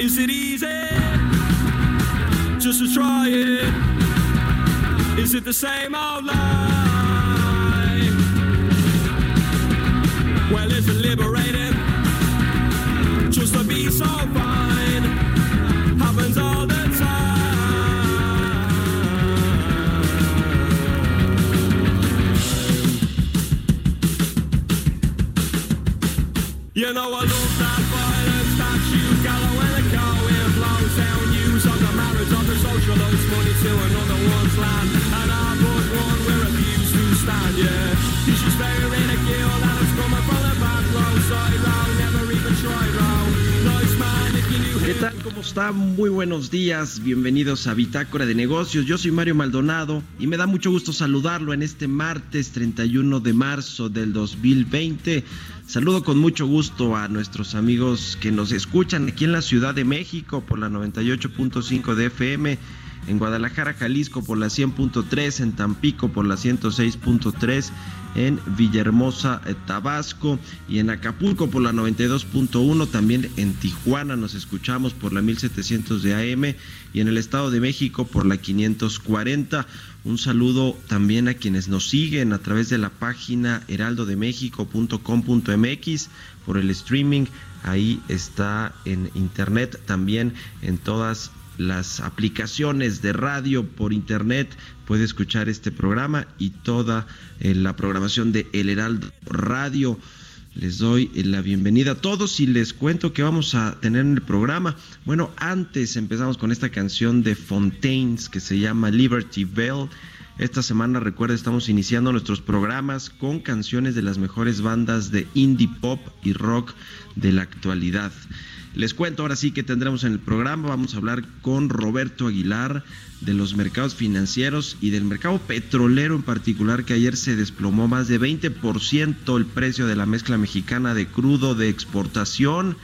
Is it easy just to try it? Is it the same old life? Well, is it liberating just to be so fine? Happens all the time. You know I love that ¿Qué tal? ¿Cómo está? Muy buenos días. Bienvenidos a Bitácora de Negocios. Yo soy Mario Maldonado y me da mucho gusto saludarlo en este martes 31 de marzo del 2020. Saludo con mucho gusto a nuestros amigos que nos escuchan aquí en la Ciudad de México por la 98.5 de FM, en Guadalajara, Jalisco por la 100.3, en Tampico por la 106.3, en Villahermosa, eh, Tabasco y en Acapulco por la 92.1, también en Tijuana nos escuchamos por la 1700 de AM y en el Estado de México por la 540. Un saludo también a quienes nos siguen a través de la página heraldodemexico.com.mx por el streaming. Ahí está en internet, también en todas las aplicaciones de radio por internet puede escuchar este programa y toda eh, la programación de El Heraldo Radio. Les doy eh, la bienvenida a todos y les cuento que vamos a tener en el programa. Bueno, antes empezamos con esta canción de Fontaines que se llama Liberty Bell. Esta semana, recuerda, estamos iniciando nuestros programas con canciones de las mejores bandas de indie pop y rock de la actualidad. Les cuento ahora sí que tendremos en el programa, vamos a hablar con Roberto Aguilar de los mercados financieros y del mercado petrolero en particular que ayer se desplomó más de 20% el precio de la mezcla mexicana de crudo de exportación.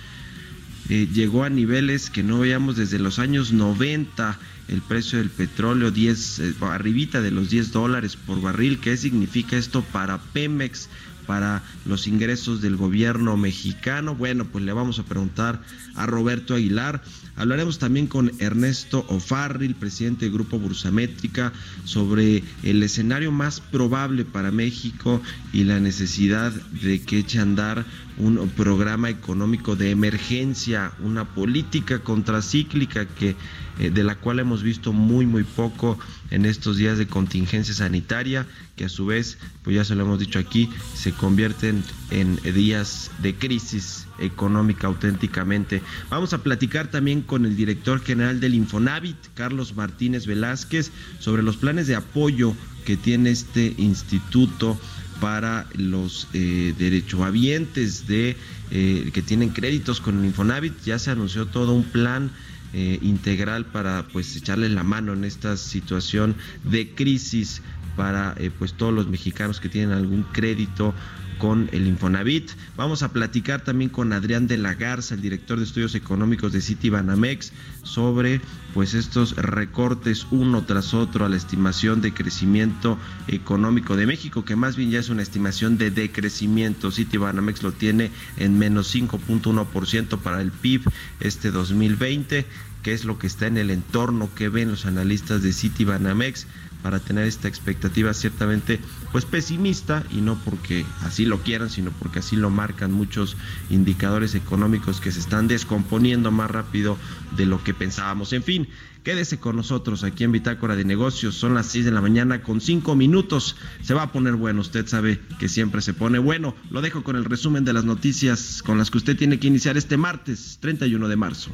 Eh, llegó a niveles que no veíamos desde los años 90 el precio del petróleo 10 eh, arribita de los 10 dólares por barril. Qué significa esto para Pemex para los ingresos del gobierno mexicano. Bueno, pues le vamos a preguntar a Roberto Aguilar. Hablaremos también con Ernesto Ofarril, presidente del Grupo Bursamétrica, sobre el escenario más probable para México y la necesidad de que eche a andar un programa económico de emergencia, una política contracíclica que eh, de la cual hemos visto muy muy poco en estos días de contingencia sanitaria, que a su vez, pues ya se lo hemos dicho aquí, se convierten en días de crisis económica auténticamente. Vamos a platicar también con el director general del Infonavit, Carlos Martínez Velázquez, sobre los planes de apoyo que tiene este instituto para los eh, derechohabientes de eh, que tienen créditos con el Infonavit. Ya se anunció todo un plan eh, integral para pues echarle la mano en esta situación de crisis para eh, pues todos los mexicanos que tienen algún crédito con el Infonavit. Vamos a platicar también con Adrián de la Garza, el director de estudios económicos de Citibanamex, sobre pues estos recortes uno tras otro a la estimación de crecimiento económico de México, que más bien ya es una estimación de decrecimiento. Citibanamex lo tiene en menos 5.1% para el PIB este 2020, que es lo que está en el entorno que ven los analistas de Citibanamex para tener esta expectativa ciertamente pues pesimista y no porque así lo quieran, sino porque así lo marcan muchos indicadores económicos que se están descomponiendo más rápido de lo que pensábamos. En fin, quédese con nosotros aquí en Bitácora de Negocios. Son las 6 de la mañana con 5 minutos. Se va a poner bueno, usted sabe que siempre se pone bueno. Lo dejo con el resumen de las noticias con las que usted tiene que iniciar este martes 31 de marzo.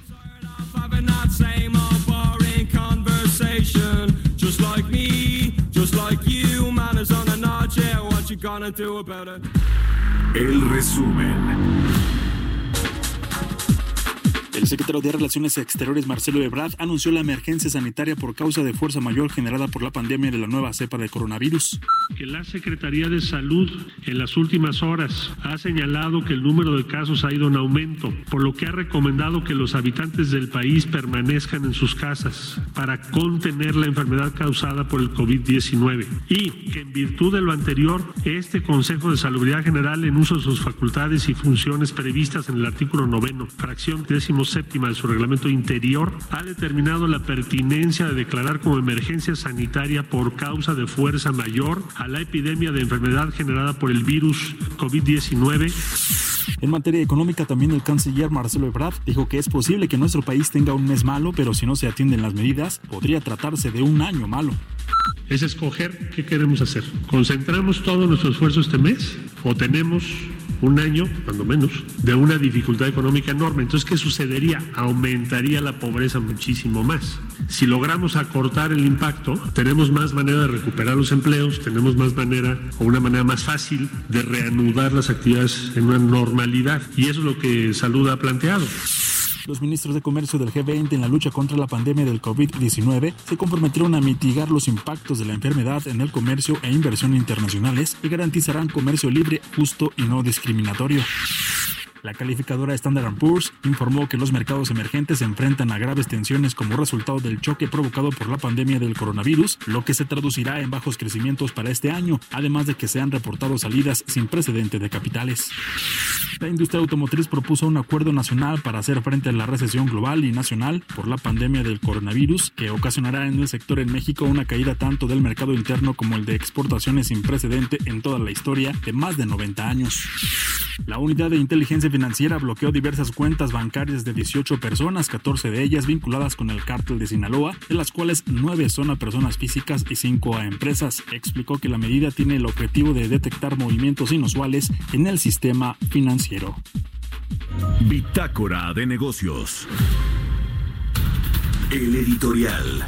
El resumen. El secretario de Relaciones Exteriores, Marcelo Ebrard, anunció la emergencia sanitaria por causa de fuerza mayor generada por la pandemia de la nueva cepa de coronavirus. Que la Secretaría de Salud en las últimas horas ha señalado que el número de casos ha ido en aumento, por lo que ha recomendado que los habitantes del país permanezcan en sus casas para contener la enfermedad causada por el COVID-19. Y que en virtud de lo anterior, este Consejo de Salubridad General, en uso de sus facultades y funciones previstas en el artículo noveno, fracción décimo séptima de su reglamento interior ha determinado la pertinencia de declarar como emergencia sanitaria por causa de fuerza mayor a la epidemia de enfermedad generada por el virus COVID-19. En materia económica, también el canciller Marcelo Ebrard dijo que es posible que nuestro país tenga un mes malo, pero si no se atienden las medidas, podría tratarse de un año malo. Es escoger qué queremos hacer. ¿Concentramos todo nuestro esfuerzo este mes o tenemos un año, cuando menos, de una dificultad económica enorme. Entonces, ¿qué sucedería? Aumentaría la pobreza muchísimo más. Si logramos acortar el impacto, tenemos más manera de recuperar los empleos, tenemos más manera o una manera más fácil de reanudar las actividades en una normalidad. Y eso es lo que Salud ha planteado. Los ministros de Comercio del G20 en la lucha contra la pandemia del COVID-19 se comprometieron a mitigar los impactos de la enfermedad en el comercio e inversión internacionales y garantizarán comercio libre, justo y no discriminatorio. La calificadora Standard Poor's informó que los mercados emergentes se enfrentan a graves tensiones como resultado del choque provocado por la pandemia del coronavirus, lo que se traducirá en bajos crecimientos para este año, además de que se han reportado salidas sin precedente de capitales. La industria automotriz propuso un acuerdo nacional para hacer frente a la recesión global y nacional por la pandemia del coronavirus, que ocasionará en el sector en México una caída tanto del mercado interno como el de exportaciones sin precedente en toda la historia de más de 90 años. La unidad de inteligencia financiera bloqueó diversas cuentas bancarias de 18 personas, 14 de ellas vinculadas con el cártel de Sinaloa, de las cuales 9 son a personas físicas y 5 a empresas. Explicó que la medida tiene el objetivo de detectar movimientos inusuales en el sistema financiero. Bitácora de negocios. El editorial.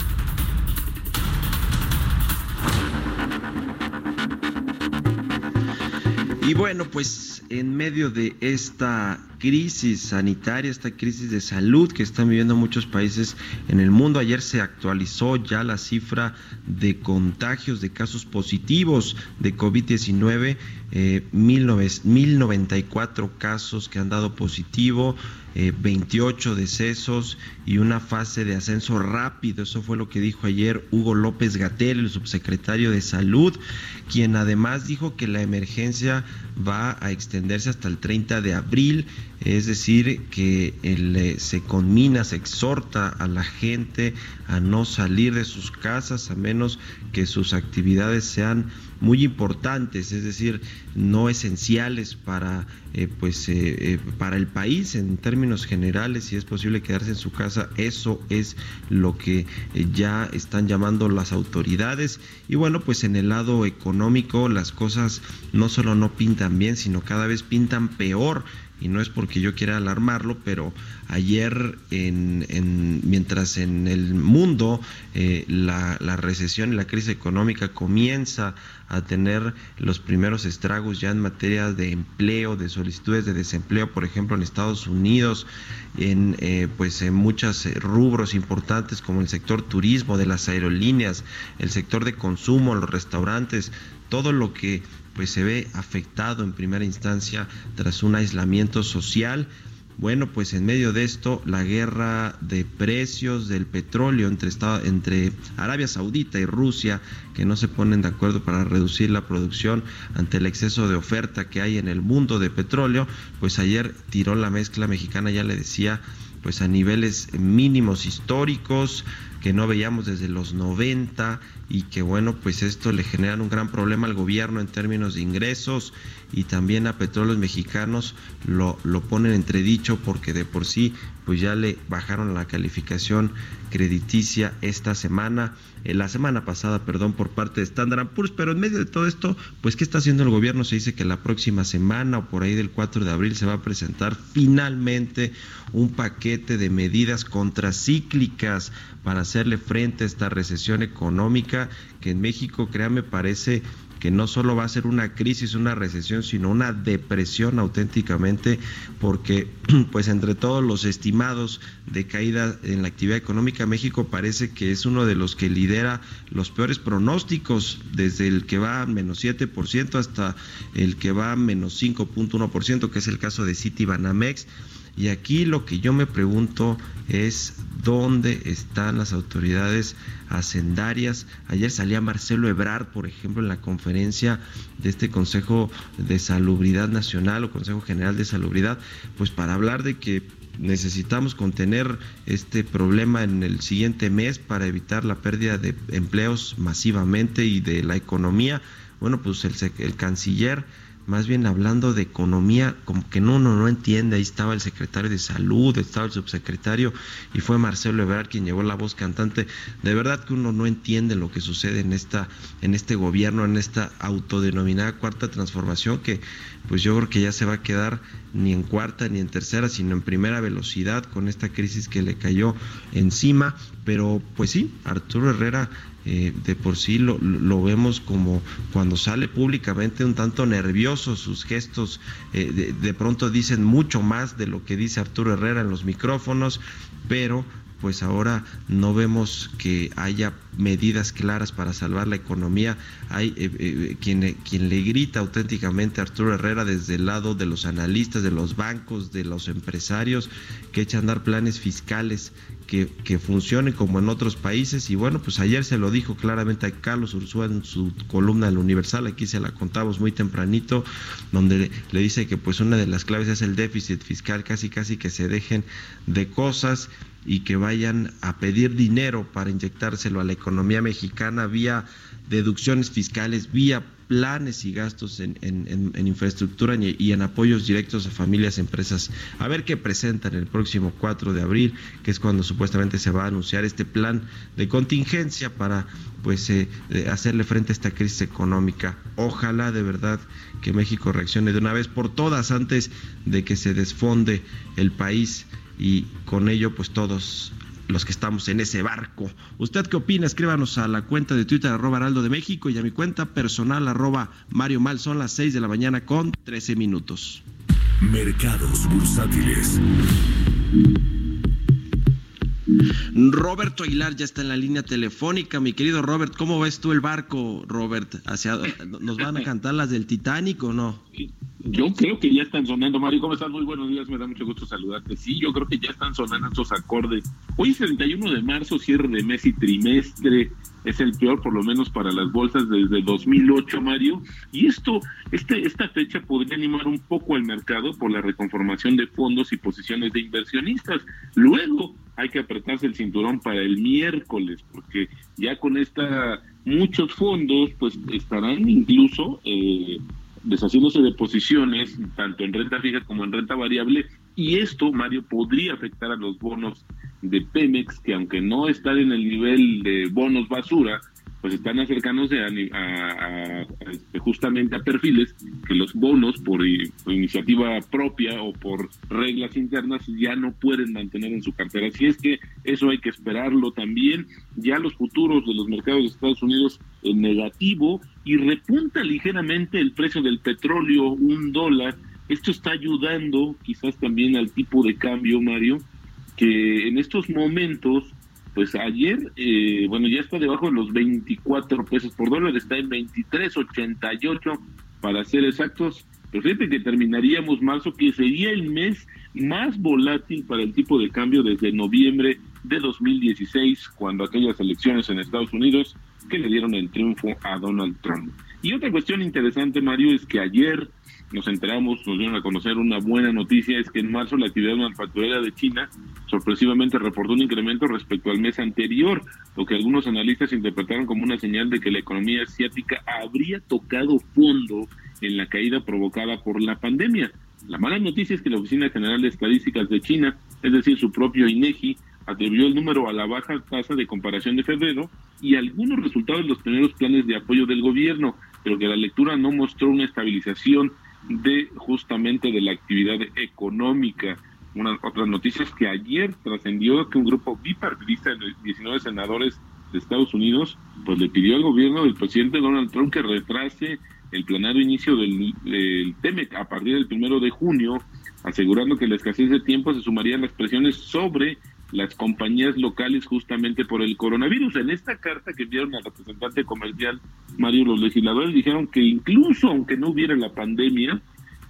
Y bueno, pues en medio de esta crisis sanitaria, esta crisis de salud que están viviendo muchos países en el mundo, ayer se actualizó ya la cifra de contagios, de casos positivos de COVID-19, eh, 1094 casos que han dado positivo, eh, 28 decesos y una fase de ascenso rápido. Eso fue lo que dijo ayer Hugo López Gatel, el subsecretario de Salud, quien además dijo que la emergencia va a extenderse hasta el 30 de abril, es decir, que eh, se conmina, se exhorta a la gente a no salir de sus casas a menos que sus actividades sean muy importantes, es decir, no esenciales para eh, pues eh, eh, para el país en términos generales, si es posible quedarse en su casa, eso es lo que ya están llamando las autoridades. Y bueno, pues en el lado económico las cosas no solo no pintan bien, sino cada vez pintan peor y no es porque yo quiera alarmarlo, pero ayer en, en- mientras en el mundo eh, la, recesión y la crisis económica comienza a tener los primeros estragos ya en materia de empleo, de solicitudes de desempleo, por ejemplo en Estados Unidos, en eh, pues en muchos rubros importantes como el sector turismo, de las aerolíneas, el sector de consumo, los restaurantes, todo lo que pues se ve afectado en primera instancia tras un aislamiento social. Bueno, pues en medio de esto, la guerra de precios del petróleo entre, Estados- entre Arabia Saudita y Rusia, que no se ponen de acuerdo para reducir la producción ante el exceso de oferta que hay en el mundo de petróleo, pues ayer tiró la mezcla mexicana, ya le decía, pues a niveles mínimos históricos que no veíamos desde los 90 y que bueno, pues esto le genera un gran problema al gobierno en términos de ingresos y también a petróleos mexicanos lo, lo ponen entredicho porque de por sí pues ya le bajaron la calificación crediticia esta semana, eh, la semana pasada, perdón, por parte de Standard Poor's, pero en medio de todo esto, pues ¿qué está haciendo el gobierno? Se dice que la próxima semana o por ahí del 4 de abril se va a presentar finalmente un paquete de medidas contracíclicas para hacerle frente a esta recesión económica que en México, créame, parece que no solo va a ser una crisis, una recesión, sino una depresión auténticamente, porque pues entre todos los estimados de caída en la actividad económica, México parece que es uno de los que lidera los peores pronósticos, desde el que va a menos 7% hasta el que va a menos 5.1%, que es el caso de City Banamex. Y aquí lo que yo me pregunto es dónde están las autoridades hacendarias. Ayer salía Marcelo Ebrard, por ejemplo, en la conferencia de este Consejo de Salubridad Nacional o Consejo General de Salubridad, pues para hablar de que necesitamos contener este problema en el siguiente mes para evitar la pérdida de empleos masivamente y de la economía. Bueno, pues el, el canciller más bien hablando de economía, como que no, uno no entiende, ahí estaba el secretario de salud, estaba el subsecretario y fue Marcelo Ebrard quien llevó la voz cantante. De verdad que uno no entiende lo que sucede en esta, en este gobierno, en esta autodenominada cuarta transformación, que pues yo creo que ya se va a quedar ni en cuarta ni en tercera, sino en primera velocidad con esta crisis que le cayó encima. Pero pues sí, Arturo Herrera eh, de por sí lo, vemos como cuando sale públicamente un tanto nervioso, sus gestos eh, de, de, pronto dicen mucho más de lo que dice Arturo Herrera en los micrófonos, pero pues ahora no vemos que haya medidas claras para salvar la economía. Hay eh, eh, quien, quien le grita auténticamente a Arturo Herrera desde el lado de los analistas, de los bancos, de los empresarios, que echan a andar planes fiscales que, que, funcionen como en otros países. Y bueno, pues ayer se lo dijo claramente a Carlos Ursúa en su columna del Universal, aquí se la contamos muy tempranito, donde le dice que pues una de las claves es el déficit fiscal, casi casi que se dejen de cosas y que vayan a pedir dinero para inyectárselo a la economía mexicana vía deducciones fiscales, vía planes y gastos en, en, infraestructura y en apoyos directos a familias, empresas. A ver qué presentan el próximo 4 de abril, que es cuando supuestamente se va a anunciar este plan de contingencia para pues eh, hacerle frente a esta crisis económica. Ojalá de verdad que México reaccione de una vez por todas antes de que se desfonde el país y con ello pues todos los que estamos en ese barco. ¿Usted qué opina? Escríbanos a la cuenta de Twitter arroba Heraldo de México y a mi cuenta personal arroba Mario Mal. Son las 6 de la mañana con 13 minutos. Mercados bursátiles. Roberto Aguilar ya está en la línea telefónica. Mi querido Robert, ¿cómo ves tú el barco, Robert? ¿Hacia, ¿Nos van a cantar las del Titanic o no? Yo creo que ya están sonando, Mario. ¿Cómo estás? Muy buenos días, me da mucho gusto saludarte. Sí, yo creo que ya están sonando estos acordes. Hoy es 31 de marzo, cierre de mes y trimestre. Es el peor, por lo menos para las bolsas desde 2008, Mario. Y esto, este, esta fecha podría animar un poco al mercado por la reconformación de fondos y posiciones de inversionistas. Luego hay que el cinturón para el miércoles, porque ya con esta muchos fondos, pues estarán incluso eh, deshaciéndose de posiciones, tanto en renta fija como en renta variable, y esto, Mario, podría afectar a los bonos de Pemex, que aunque no están en el nivel de bonos basura, pues están acercándose a, este, justamente a perfiles que los bonos por, iniciativa propia o por reglas internas ya no pueden mantener en su cartera. Así es que eso hay que esperarlo también. Ya los futuros de los mercados de Estados Unidos en negativo y repunta ligeramente el precio del petróleo, un dólar. Esto está ayudando quizás también al tipo de cambio, Mario, que en estos momentos pues ayer, eh, bueno, ya está debajo de los 24 pesos por dólar, está en 23.88 para ser exactos. Pero fíjate que terminaríamos marzo, que sería el mes más volátil para el tipo de cambio desde noviembre de 2016, cuando aquellas elecciones en Estados Unidos que le dieron el triunfo a Donald Trump. Y otra cuestión interesante, Mario, es que ayer nos enteramos, nos dieron a conocer una buena noticia, es que en marzo la actividad manufacturera de China sorpresivamente reportó un incremento respecto al mes anterior, lo que algunos analistas interpretaron como una señal de que la economía asiática habría tocado fondo en la caída provocada por la pandemia. La mala noticia es que la Oficina General de Estadísticas de China, es decir, su propio INEGI, atribuyó el número a la baja tasa de comparación de febrero y algunos resultados de los primeros planes de apoyo del gobierno, pero que la lectura no mostró una estabilización de justamente de la actividad económica. Una, otras noticias que ayer trascendió que un grupo bipartidista de 19 senadores de Estados Unidos pues le pidió al gobierno del presidente Donald Trump que retrase el planeado inicio del, del TEMEC a partir del primero de junio, asegurando que la escasez de tiempo se sumarían las presiones sobre las compañías locales justamente por el coronavirus. En esta carta que enviaron al representante comercial Mario, los legisladores dijeron que incluso aunque no hubiera la pandemia,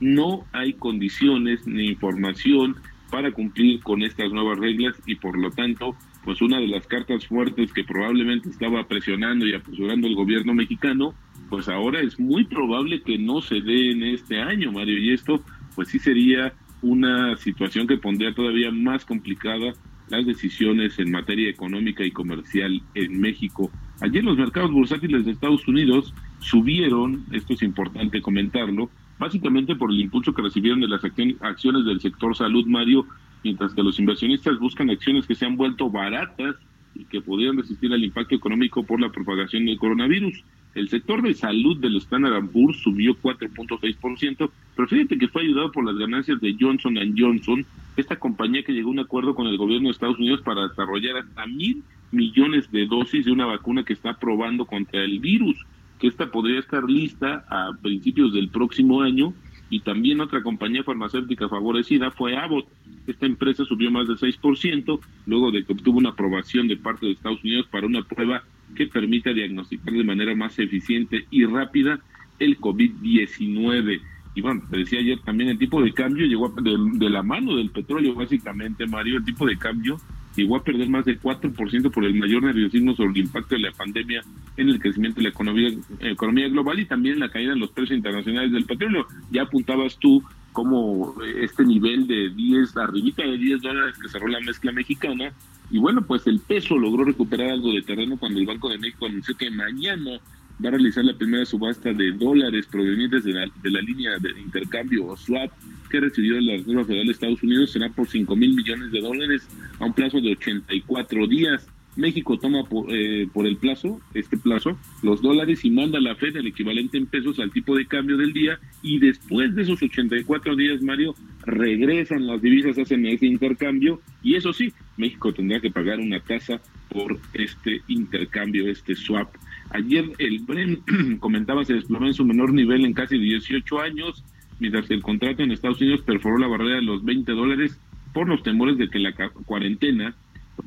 no hay condiciones ni información para cumplir con estas nuevas reglas y por lo tanto, pues una de las cartas fuertes que probablemente estaba presionando y apresurando el gobierno mexicano, pues ahora es muy probable que no se dé en este año, Mario, y esto pues sí sería una situación que pondría todavía más complicada las decisiones en materia económica y comercial en México. Ayer los mercados bursátiles de Estados Unidos subieron, esto es importante comentarlo, básicamente por el impulso que recibieron de las acciones del sector salud, Mario, mientras que los inversionistas buscan acciones que se han vuelto baratas y que podrían resistir al impacto económico por la propagación del coronavirus. El sector de salud del Standard Poor's subió 4.6%, pero fíjate que fue ayudado por las ganancias de Johnson Johnson, esta compañía que llegó a un acuerdo con el gobierno de Estados Unidos para desarrollar hasta mil millones de dosis de una vacuna que está probando contra el virus, que esta podría estar lista a principios del próximo año. Y también otra compañía farmacéutica favorecida fue Abbott. Esta empresa subió más de 6% luego de que obtuvo una aprobación de parte de Estados Unidos para una prueba que permita diagnosticar de manera más eficiente y rápida el COVID-19. Y bueno, te decía ayer también el tipo de cambio llegó de, de, la mano del petróleo, básicamente, Mario, el tipo de cambio llegó a perder más del 4% por el mayor nerviosismo sobre el impacto de la pandemia en el crecimiento de la economía, economía global y también la caída en los precios internacionales del petróleo. Ya apuntabas tú como este nivel de 10, arribita de 10 dólares que cerró la mezcla mexicana, y bueno, pues el peso logró recuperar algo de terreno cuando el Banco de México anunció que mañana va a realizar la primera subasta de dólares provenientes de la, de la línea de intercambio o swap que recibió la Reserva Federal de Estados Unidos será por 5 mil millones de dólares a un plazo de 84 días. México toma por, eh, por, el plazo, este plazo, los dólares y manda la Fed el equivalente en pesos al tipo de cambio del día y después de esos 84 días, Mario, regresan las divisas, hacen ese intercambio y eso sí, México tendrá que pagar una tasa por este intercambio, este swap. Ayer el Bren, comentaba, se desplomó en su menor nivel en casi 18 años, mientras el contrato en Estados Unidos perforó la barrera de los 20 dólares por los temores de que la cuarentena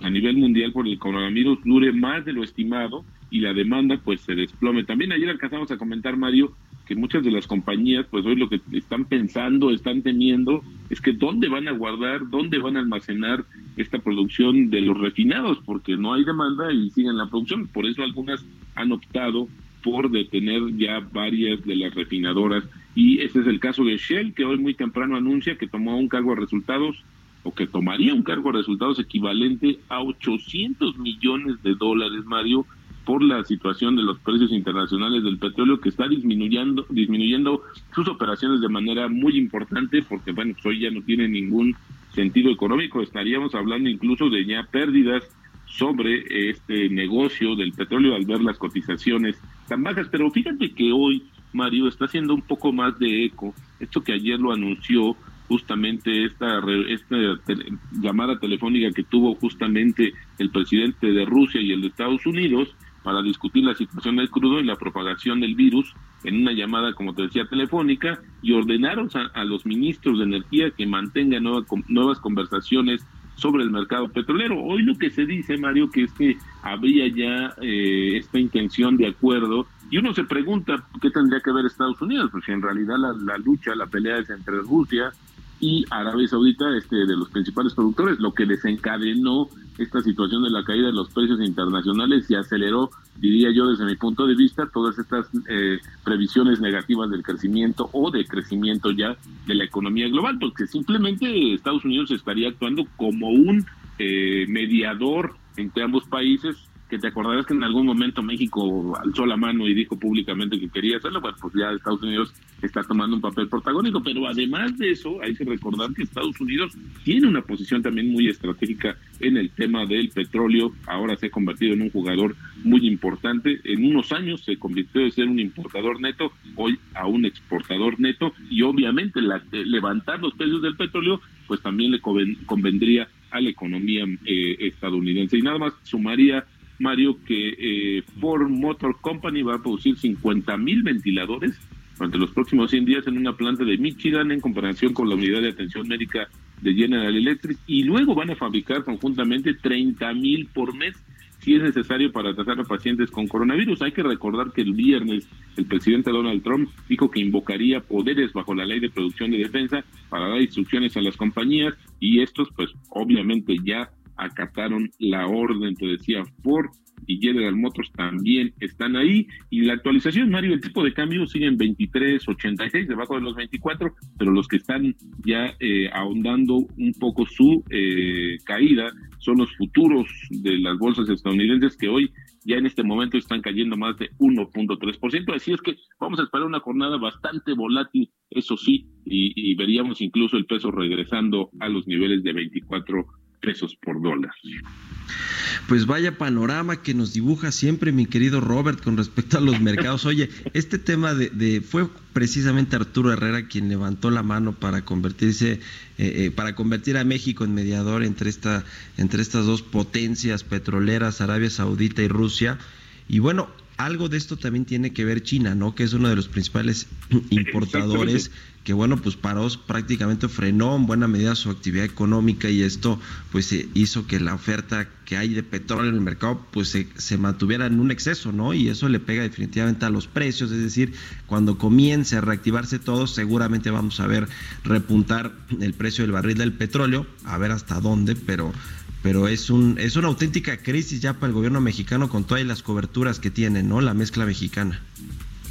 a nivel mundial por el coronavirus dure más de lo estimado y la demanda pues se desplome. También ayer alcanzamos a comentar, Mario, que muchas de las compañías pues hoy lo que están pensando, están temiendo es que dónde van a guardar, dónde van a almacenar esta producción de los refinados, porque no hay demanda y siguen la producción. Por eso algunas han optado por detener ya varias de las refinadoras. Y ese es el caso de Shell, que hoy muy temprano anuncia que tomó un cargo de resultados o que tomaría un cargo de resultados equivalente a 800 millones de dólares, Mario, por la situación de los precios internacionales del petróleo que está disminuyendo disminuyendo sus operaciones de manera muy importante porque bueno pues hoy ya no tiene ningún sentido económico. Estaríamos hablando incluso de ya pérdidas sobre este negocio del petróleo al ver las cotizaciones tan bajas. Pero fíjate que hoy Mario está haciendo un poco más de eco esto que ayer lo anunció justamente esta, esta llamada telefónica que tuvo justamente el presidente de Rusia y el de Estados Unidos para discutir la situación del crudo y la propagación del virus en una llamada, como te decía, telefónica y ordenaron a, los ministros de energía que mantengan nuevas conversaciones sobre el mercado petrolero. Hoy lo que se dice, Mario, que es que habría ya eh, esta intención de acuerdo y uno se pregunta qué tendría que ver Estados Unidos, porque en realidad la lucha, la pelea es entre Rusia y Arabia Saudita, este, de los principales productores, lo que desencadenó esta situación de la caída de los precios internacionales y aceleró, diría yo desde mi punto de vista, todas estas eh, previsiones negativas del crecimiento o de crecimiento ya de la economía global, porque simplemente Estados Unidos estaría actuando como un eh, mediador entre ambos países que te acordarás que en algún momento México alzó la mano y dijo públicamente que quería hacerlo, bueno, pues ya Estados Unidos está tomando un papel protagónico, pero además de eso hay que recordar que Estados Unidos tiene una posición también muy estratégica en el tema del petróleo, ahora se ha convertido en un jugador muy importante, en unos años se convirtió de ser un importador neto, hoy a un exportador neto, y obviamente la, levantar los precios del petróleo, pues también le convendría a la economía eh, estadounidense. Y nada más sumaría Mario, que eh, Ford Motor Company va a producir 50 mil ventiladores durante los próximos 100 días en una planta de Michigan en comparación con la unidad de atención médica de General Electric y luego van a fabricar conjuntamente 30 mil por mes si es necesario para tratar a pacientes con coronavirus. Hay que recordar que el viernes el presidente Donald Trump dijo que invocaría poderes bajo la ley de producción y defensa para dar instrucciones a las compañías y estos pues obviamente ya acataron la orden, te decía Ford y General Motors también están ahí. Y la actualización, Mario, el tipo de cambio sigue en 23.86, debajo de los 24, pero los que están ya eh, ahondando un poco su eh, caída son los futuros de las bolsas estadounidenses que hoy ya en este momento están cayendo más de 1.3%. Así es que vamos a esperar una jornada bastante volátil, eso sí, y, y veríamos incluso el peso regresando a los niveles de 24 pesos por dólar. Pues vaya panorama que nos dibuja siempre mi querido Robert con respecto a los mercados. Oye, este tema de, fue precisamente Arturo Herrera quien levantó la mano para convertirse, eh, eh, para convertir a México en mediador entre esta, entre estas dos potencias petroleras, Arabia Saudita y Rusia. Y bueno, algo de esto también tiene que ver China, ¿no? Que es uno de los principales importadores que bueno, pues paró prácticamente frenó en buena medida su actividad económica y esto pues hizo que la oferta que hay de petróleo en el mercado pues se, se, mantuviera en un exceso, ¿no? Y eso le pega definitivamente a los precios, es decir, cuando comience a reactivarse todo, seguramente vamos a ver repuntar el precio del barril del petróleo, a ver hasta dónde, pero pero es un es una auténtica crisis ya para el gobierno mexicano con todas las coberturas que tiene, ¿no? La mezcla mexicana.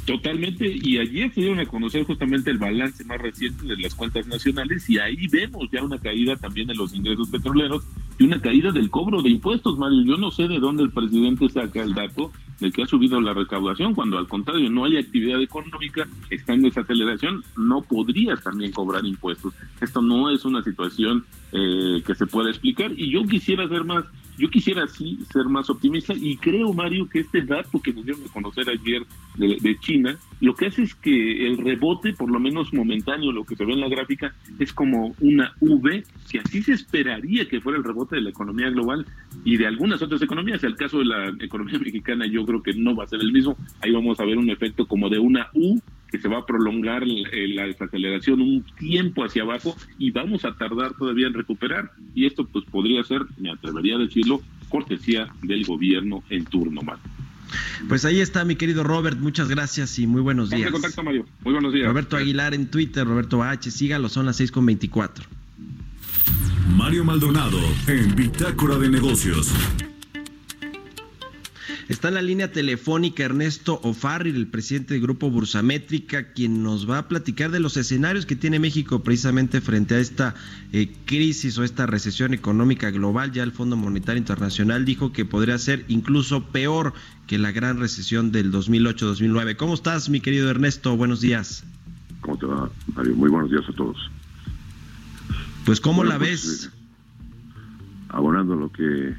Totalmente, y ayer se dieron a conocer justamente el balance más reciente de las cuentas nacionales y ahí vemos ya una caída también en los ingresos petroleros y una caída del cobro de impuestos, Mario. Yo no sé de dónde el presidente saca el dato de que ha subido la recaudación, cuando al contrario no hay actividad económica, está en desaceleración, no podrías también cobrar impuestos. Esto no es una situación eh, que se pueda explicar y yo quisiera hacer más yo quisiera sí ser más optimista y creo, Mario, que este dato que nos dieron a conocer ayer de, China, lo que hace es que el rebote, por lo menos momentáneo, lo que se ve en la gráfica, es como una V, que así se esperaría que fuera el rebote de la economía global y de algunas otras economías. El caso de la economía mexicana yo creo que no va a ser el mismo. Ahí vamos a ver un efecto como de una U que se va a prolongar la desaceleración un tiempo hacia abajo y vamos a tardar todavía en recuperar. Y esto pues podría ser, me atrevería a decirlo, cortesía del gobierno en turno, Mario. Pues ahí está, mi querido Robert. Muchas gracias y muy buenos días. contacto, Mario. Muy buenos días. Roberto Aguilar en Twitter, Roberto H. Sígalo, son las 6 con 24. Mario Maldonado en Bitácora de Negocios. Está en la línea telefónica Ernesto Ofarri, el presidente del Grupo Bursamétrica, quien nos va a platicar de los escenarios que tiene México precisamente frente a esta eh, crisis o esta recesión económica global. Ya el Fondo Monetario Internacional dijo que podría ser incluso peor que la gran recesión del 2008-2009. ¿Cómo estás, mi querido Ernesto? Buenos días. ¿Cómo te va, Mario? Muy buenos días a todos. Pues, ¿cómo la pues, ves? Eh, abonando lo que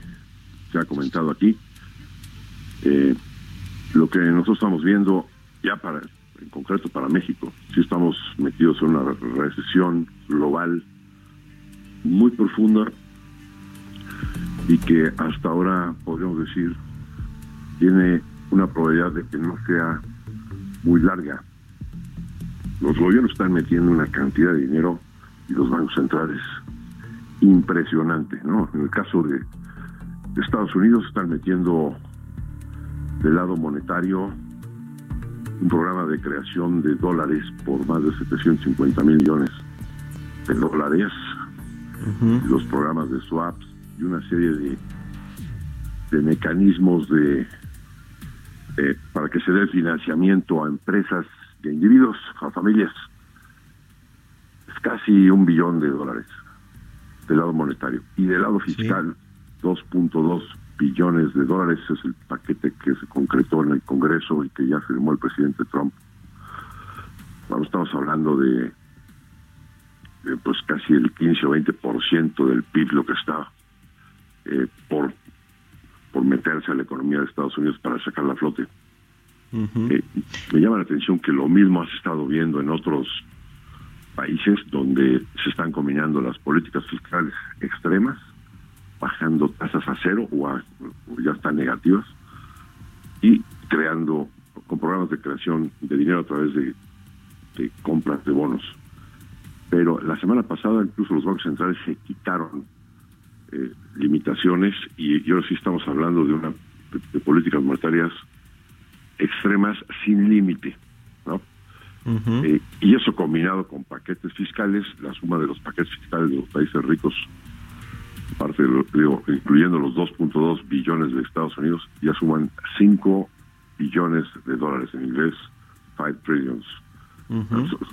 se ha comentado aquí, eh, lo que nosotros estamos viendo ya para en concreto para México, si estamos metidos en una recesión global muy profunda y que hasta ahora podríamos decir tiene una probabilidad de que no sea muy larga. Los gobiernos están metiendo una cantidad de dinero y los bancos centrales impresionante, ¿no? En el caso de Estados Unidos están metiendo del lado monetario, un programa de creación de dólares por más de 750 mil millones de dólares, los programas de swaps y una serie de, de mecanismos de eh, para que se dé financiamiento a empresas y a individuos, a familias. Es casi un billón de dólares del lado monetario. Y del lado fiscal, 2.2 billones de dólares es el paquete que se concretó en el Congreso y que ya firmó el presidente Trump. Bueno, estamos hablando de, pues casi el 15 o 20% del PIB lo que está eh, por por meterse a la economía de Estados Unidos para sacar la flote. Eh, me llama la atención que lo mismo has estado viendo en otros países donde se están combinando las políticas fiscales extremas, bajando tasas a cero o, ya están negativas, y creando con programas de creación de dinero a través de, de compras de bonos. Pero la semana pasada incluso los bancos centrales se quitaron eh, limitaciones y, ahora sí estamos hablando de una de, políticas monetarias extremas sin límite, ¿no? Eh, y eso combinado con paquetes fiscales, la suma de los paquetes fiscales de los países ricos, parte incluyendo los 2.2 billones de Estados Unidos, ya suman 5 billones de dólares en inglés, 5 trillions.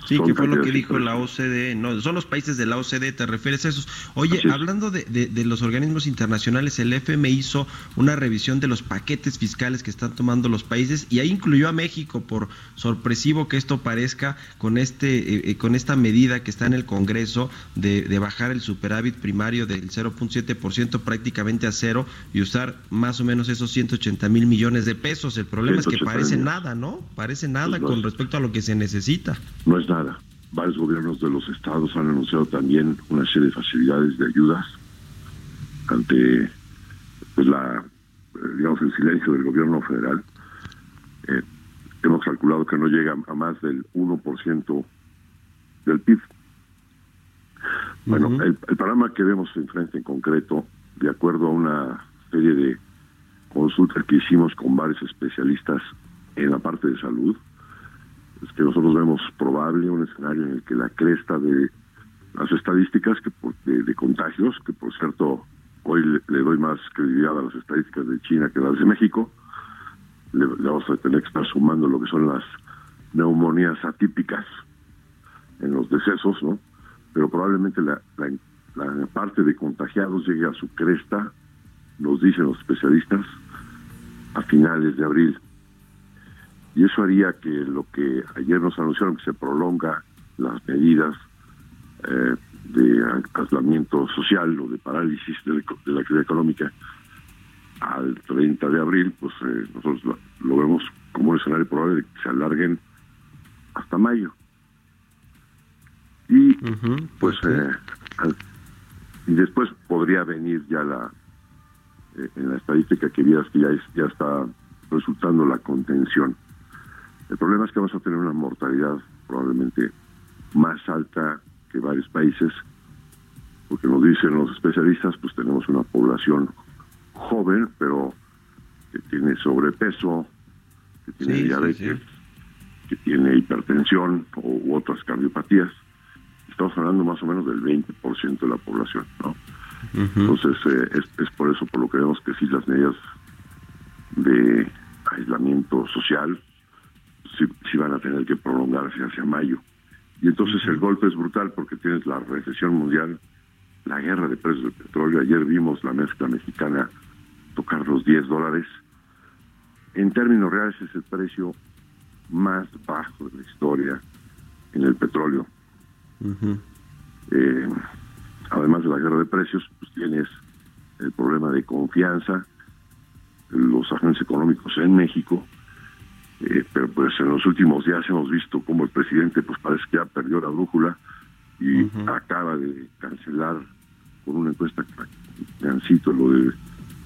Sí, que fue lo que dijo la OCDE. No, son los países de la OCDE, ¿te refieres a esos? Oye, hablando de, de, los organismos internacionales, el FMI hizo una revisión de los paquetes fiscales que están tomando los países y ahí incluyó a México, por sorpresivo que esto parezca, con, este, eh, eh, con esta medida que está en el Congreso de, de bajar el superávit primario del 0.7% prácticamente a cero y usar más o menos esos 180 mil millones de pesos. El problema es que parece nada, ¿no? Parece nada pues con respecto a lo que se necesita. No es nada. Varios gobiernos de los estados han anunciado también una serie de facilidades de ayudas ante pues, la, digamos, el silencio del gobierno federal. Eh, hemos calculado que no llega a más del 1% del PIB. Bueno, el, el, panorama que vemos enfrente en concreto, de acuerdo a una serie de consultas que hicimos con varios especialistas en la parte de salud, es que nosotros vemos probable un escenario en el que la cresta de las estadísticas que de, contagios, que por cierto hoy le, doy más credibilidad a las estadísticas de China que las de México, le, vamos a tener que estar sumando lo que son las neumonías atípicas en los decesos, ¿no? Pero probablemente la, la parte de contagiados llegue a su cresta, nos dicen los especialistas, a finales de abril y eso haría que lo que ayer nos anunciaron que se prolonga las medidas eh, de aislamiento social o de parálisis de, la actividad económica al 30 de abril, pues eh, nosotros lo, vemos como un escenario probable de que se alarguen hasta mayo. Y pues eh, y después podría venir ya la en la estadística que vieras que ya, ya está resultando la contención. El problema es que vamos a tener una mortalidad probablemente más alta que varios países, porque nos dicen los especialistas, pues tenemos una población joven, pero que tiene sobrepeso, que tiene diabetes, que tiene hipertensión u otras cardiopatías. Estamos hablando más o menos del 20% de la población, ¿no? Entonces, eh, es, es por eso por lo que vemos que sí las medidas de aislamiento social si, van a tener que prolongarse hacia mayo. Y entonces el golpe es brutal porque tienes la recesión mundial, la guerra de precios del petróleo. Ayer vimos la mezcla mexicana tocar los 10 dólares. En términos reales es el precio más bajo de la historia en el petróleo. Eh, además de la guerra de precios, pues tienes el problema de confianza, los agentes económicos en México eh, pero pues en los últimos días hemos visto como el presidente pues parece que ya perdió la brújula y acaba de cancelar con una encuesta Gancito lo de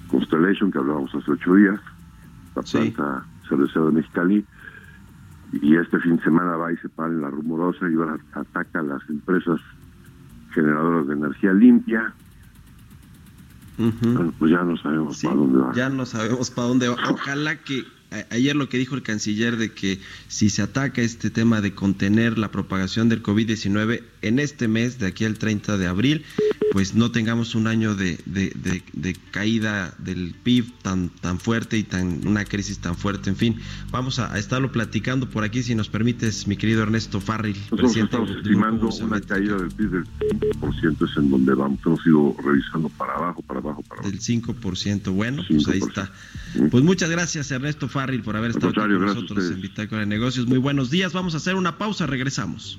Constellation que hablábamos hace ocho días, la planta cervecera de Mexicali y este fin de semana va y se para en la rumorosa y va ataca a las empresas generadoras de energía limpia. Bueno, pues ya no sabemos para dónde va. Ya no sabemos para dónde va. Ojalá que ayer lo que dijo el canciller de que si se ataca este tema de contener la propagación del COVID-19, en este mes, de aquí al 30 de abril, pues no tengamos un año de, de, de, caída del PIB tan, tan fuerte y tan una crisis tan fuerte. En fin, vamos a, estarlo platicando por aquí, si nos permites, mi querido Ernesto Farril, Nosotros presidente. Estamos estimando una caída del PIB del 5%, es en donde vamos, hemos ido revisando para abajo, para abajo, para abajo. Del 5%, bueno, pues ahí está. Pues muchas gracias, Ernesto Farril, por haber estado con nosotros en Bitácora de Negocios. Muy buenos días, vamos a hacer una pausa, regresamos.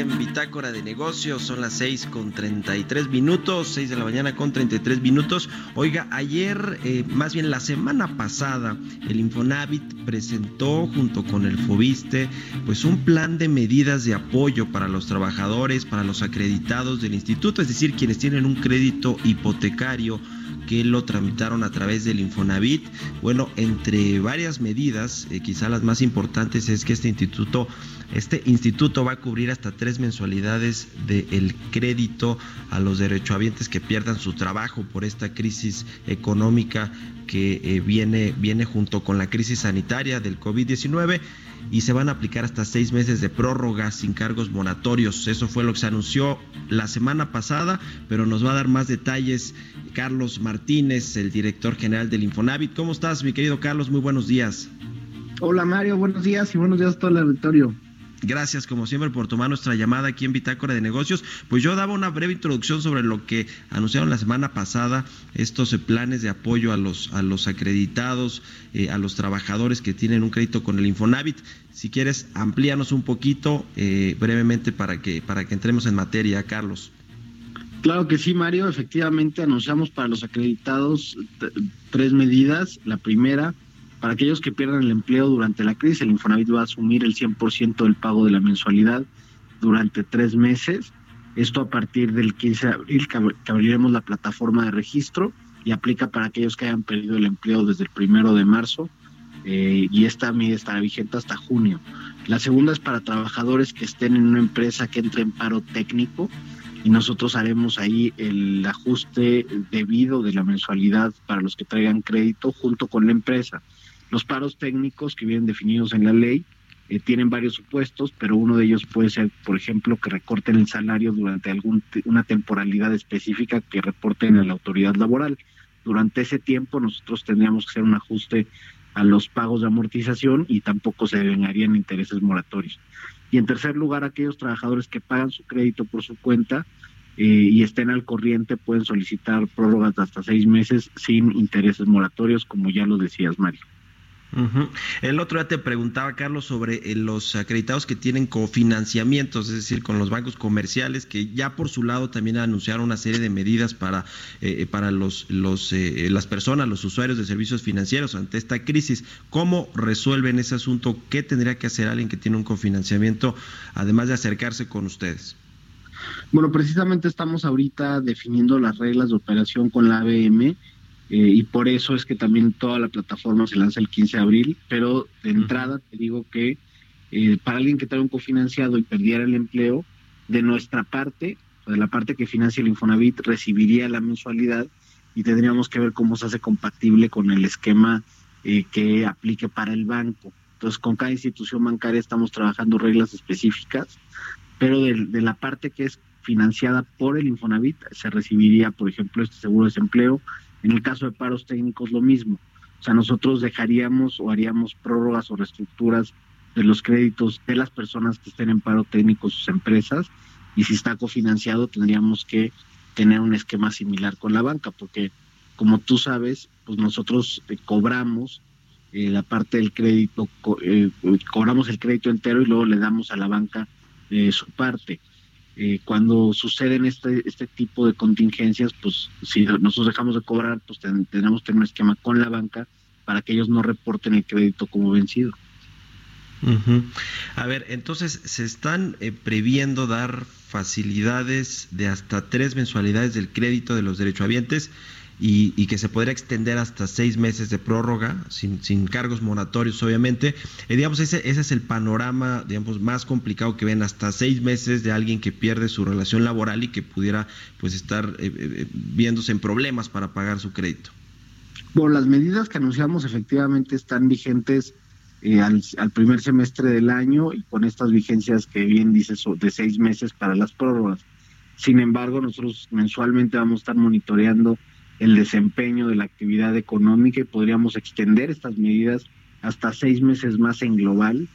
En Bitácora de Negocios, son las 6 con 33 minutos, 6 de la mañana con 33 minutos. Oiga, ayer, eh, más bien la semana pasada, el Infonavit presentó junto con el Fobiste pues un plan de medidas de apoyo para los trabajadores, para los acreditados del instituto, es decir, quienes tienen un crédito hipotecario que lo tramitaron a través del Infonavit. Bueno, entre varias medidas, eh, quizá las más importantes es que este instituto este instituto va a cubrir hasta tres mensualidades del crédito a los derechohabientes que pierdan su trabajo por esta crisis económica que eh, viene, viene junto con la crisis sanitaria del COVID-19 y se van a aplicar hasta seis meses de prórroga sin cargos moratorios. Eso fue lo que se anunció la semana pasada, pero nos va a dar más detalles Carlos Martínez, el director general del Infonavit. ¿Cómo estás, mi querido Carlos? Muy buenos días. Hola Mario, buenos días y buenos días a todo el auditorio. Gracias, como siempre, por tomar nuestra llamada aquí en Bitácora de Negocios. Pues yo daba una breve introducción sobre lo que anunciaron la semana pasada, estos eh, planes de apoyo a los, a los acreditados, eh, a los trabajadores que tienen un crédito con el Infonavit. Si quieres, amplíanos un poquito eh, brevemente para que, para que entremos en materia, Carlos. Claro que sí, Mario. Efectivamente, anunciamos para los acreditados tres medidas. La primera, para aquellos que pierdan el empleo durante la crisis, el Infonavit va a asumir el 100% del pago de la mensualidad durante tres meses. Esto a partir del 15 de abril que abriremos la plataforma de registro y aplica para aquellos que hayan perdido el empleo desde el primero de marzo eh, y esta medida estará vigente hasta junio. La segunda es para trabajadores que estén en una empresa que entre en paro técnico y nosotros haremos ahí el ajuste debido de la mensualidad para los que traigan crédito junto con la empresa. Los paros técnicos que vienen definidos en la ley eh, tienen varios supuestos, pero uno de ellos puede ser, por ejemplo, que recorten el salario durante algún, una temporalidad específica que reporten a la autoridad laboral. Durante ese tiempo nosotros tendríamos que hacer un ajuste a los pagos de amortización y tampoco se devengarían intereses moratorios. Y en tercer lugar, aquellos trabajadores que pagan su crédito por su cuenta eh, y estén al corriente pueden solicitar prórrogas de hasta seis meses sin intereses moratorios, como ya lo decías, Mario. El otro día te preguntaba, Carlos, sobre eh, los acreditados que tienen cofinanciamientos, es decir, con los bancos comerciales, que ya por su lado también anunciaron una serie de medidas para, eh, para los, los, eh, las personas, los usuarios de servicios financieros ante esta crisis. ¿Cómo resuelven ese asunto? ¿Qué tendría que hacer alguien que tiene un cofinanciamiento, además de acercarse con ustedes? Bueno, precisamente estamos ahorita definiendo las reglas de operación con la ABM eh, y por eso es que también toda la plataforma se lanza el 15 de abril, pero de entrada te digo que eh, para alguien que trae un cofinanciado y perdiera el empleo, de nuestra parte, de la parte que financia el Infonavit, recibiría la mensualidad y tendríamos que ver cómo se hace compatible con el esquema eh, que aplique para el banco. Entonces, con cada institución bancaria estamos trabajando reglas específicas, pero de, de la parte que es financiada por el Infonavit, se recibiría, por ejemplo, este seguro de desempleo, en el caso de paros técnicos, lo mismo. O sea, nosotros dejaríamos o haríamos prórrogas o reestructuras de los créditos de las personas que estén en paro técnico, sus empresas, y si está cofinanciado tendríamos que tener un esquema similar con la banca, porque como tú sabes, pues nosotros eh, cobramos eh, la parte del crédito, eh, cobramos el crédito entero y luego le damos a la banca su parte. Eh, cuando suceden este, este tipo de contingencias, pues si nosotros dejamos de cobrar, pues tenemos que tener un esquema con la banca para que ellos no reporten el crédito como vencido. A ver, entonces se están eh, previendo dar facilidades de hasta tres mensualidades del crédito de los derechohabientes y, que se podría extender hasta seis meses de prórroga, sin, sin cargos moratorios, obviamente. Eh, digamos, ese, ese es el panorama, digamos, más complicado que ven, hasta seis meses de alguien que pierde su relación laboral y que pudiera, pues, estar eh, viéndose en problemas para pagar su crédito. Bueno, las medidas que anunciamos efectivamente están vigentes eh, al, primer semestre del año y con estas vigencias que bien dices de seis meses para las prórrogas. Sin embargo, nosotros mensualmente vamos a estar monitoreando el desempeño de la actividad económica y podríamos extender estas medidas hasta seis meses más en global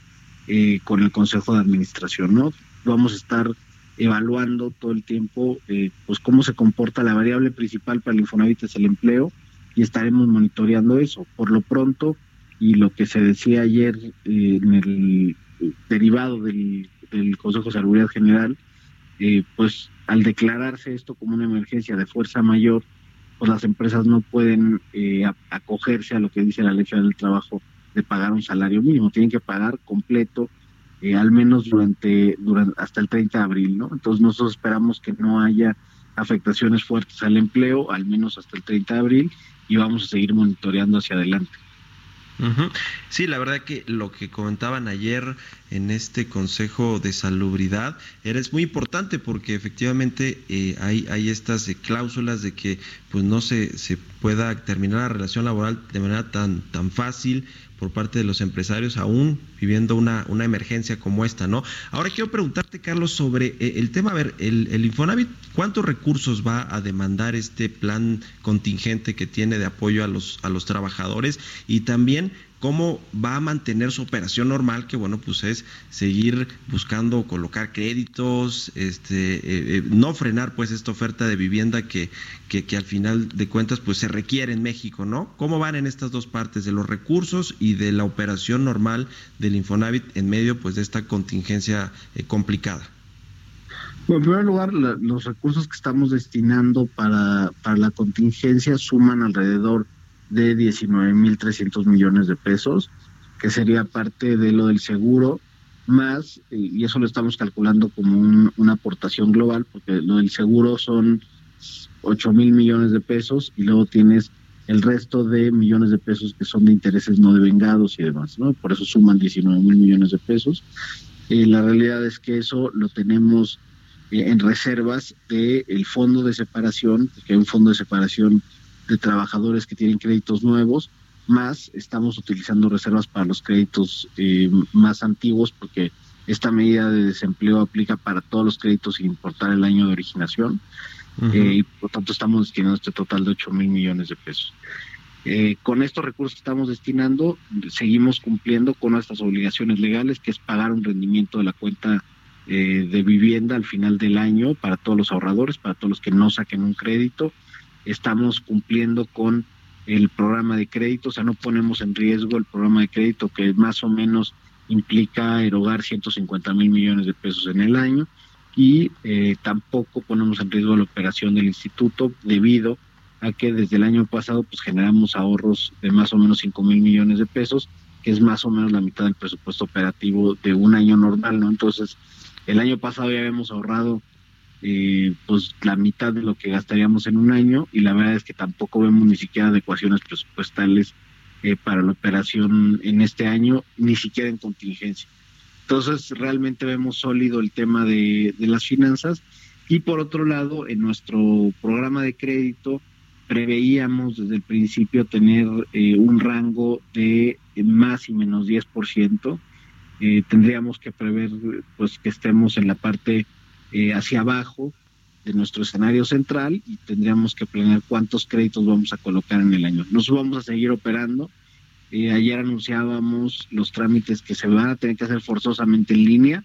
eh, con el Consejo de Administración. ¿no? Vamos a estar evaluando todo el tiempo eh, pues cómo se comporta la variable principal para el Infonavit es el empleo y estaremos monitoreando eso. Por lo pronto, y lo que se decía ayer eh, en el derivado del, Consejo de Seguridad General, eh, pues al declararse esto como una emergencia de fuerza mayor, pues las empresas no pueden eh, acogerse a lo que dice la ley del trabajo de pagar un salario mínimo, tienen que pagar completo al menos durante, durante hasta el 30 de abril, ¿no? Entonces nosotros esperamos que no haya afectaciones fuertes al empleo, al menos hasta el 30 de abril, y vamos a seguir monitoreando hacia adelante. Sí, la verdad que lo que comentaban ayer en este Consejo de Salubridad era es muy importante porque efectivamente eh, hay, hay estas eh, cláusulas de que pues no se, se pueda terminar la relación laboral de manera tan, tan fácil por parte de los empresarios aún viviendo una, una emergencia como esta, ¿no? Ahora quiero preguntarte, Carlos, sobre eh, el tema, a ver, el, el Infonavit, ¿cuántos recursos va a demandar este plan contingente que tiene de apoyo a los, a los trabajadores? Y también, cómo va a mantener su operación normal, que bueno, pues es seguir buscando colocar créditos, este, eh, eh, no frenar pues esta oferta de vivienda que, que, que, al final de cuentas pues se requiere en México, ¿no? ¿Cómo van en estas dos partes de los recursos y de la operación normal del Infonavit en medio pues de esta contingencia eh, complicada? Bueno, en primer lugar, los recursos que estamos destinando para, para la contingencia suman alrededor de 19.300 millones de pesos, que sería parte de lo del seguro, más, y eso lo estamos calculando como una aportación global, porque lo del seguro son 8 mil millones de pesos y luego tienes el resto de millones de pesos que son de intereses no devengados y demás, ¿no? Por eso suman 19 mil millones de pesos. Eh, la realidad es que eso lo tenemos eh, en reservas del el fondo de separación, que hay un fondo de separación de trabajadores que tienen créditos nuevos, más estamos utilizando reservas para los créditos eh, más antiguos porque esta medida de desempleo aplica para todos los créditos sin importar el año de originación eh, y por tanto estamos destinando este total de 8 mil millones de pesos. Eh, con estos recursos que estamos destinando, seguimos cumpliendo con nuestras obligaciones legales, que es pagar un rendimiento de la cuenta de vivienda al final del año para todos los ahorradores, para todos los que no saquen un crédito estamos cumpliendo con el programa de crédito, o sea, no ponemos en riesgo el programa de crédito que más o menos implica erogar 150 mil millones de pesos en el año y eh, tampoco ponemos en riesgo la operación del instituto debido a que desde el año pasado pues generamos ahorros de más o menos 5 mil millones de pesos, que es más o menos la mitad del presupuesto operativo de un año normal, ¿no? Entonces, el año pasado ya habíamos ahorrado eh, pues la mitad de lo que gastaríamos en un año y la verdad es que tampoco vemos ni siquiera adecuaciones presupuestales eh, para la operación en este año, ni siquiera en contingencia. Entonces realmente vemos sólido el tema de, las finanzas y por otro lado en nuestro programa de crédito preveíamos desde el principio tener eh, un rango de más y menos 10%. Eh, tendríamos que prever pues que estemos en la parte eh, hacia abajo de nuestro escenario central y tendríamos que planear cuántos créditos vamos a colocar en el año. Nos vamos a seguir operando. Eh, ayer anunciábamos los trámites que se van a tener que hacer forzosamente en línea.